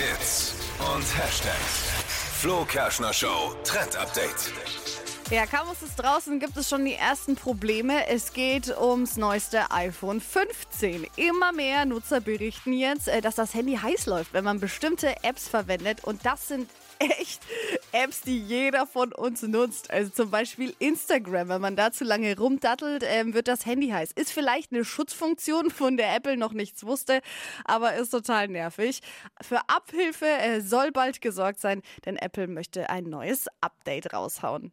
Hits und Hashtags. Flo Kerschner Show Trend Update. Ja, kaum ist es draußen, gibt es schon die ersten Probleme. Es geht ums neueste iPhone 15. Immer mehr Nutzer berichten jetzt, äh, dass das Handy heiß läuft, wenn man bestimmte Apps verwendet. Und das sind echt Apps, die jeder von uns nutzt. Also zum Beispiel Instagram. Wenn man da zu lange rumdattelt, ähm, wird das Handy heiß. Ist vielleicht eine Schutzfunktion, von der Apple noch nichts wusste, aber ist total nervig. Für Abhilfe äh, soll bald gesorgt sein, denn Apple möchte ein neues Update raushauen.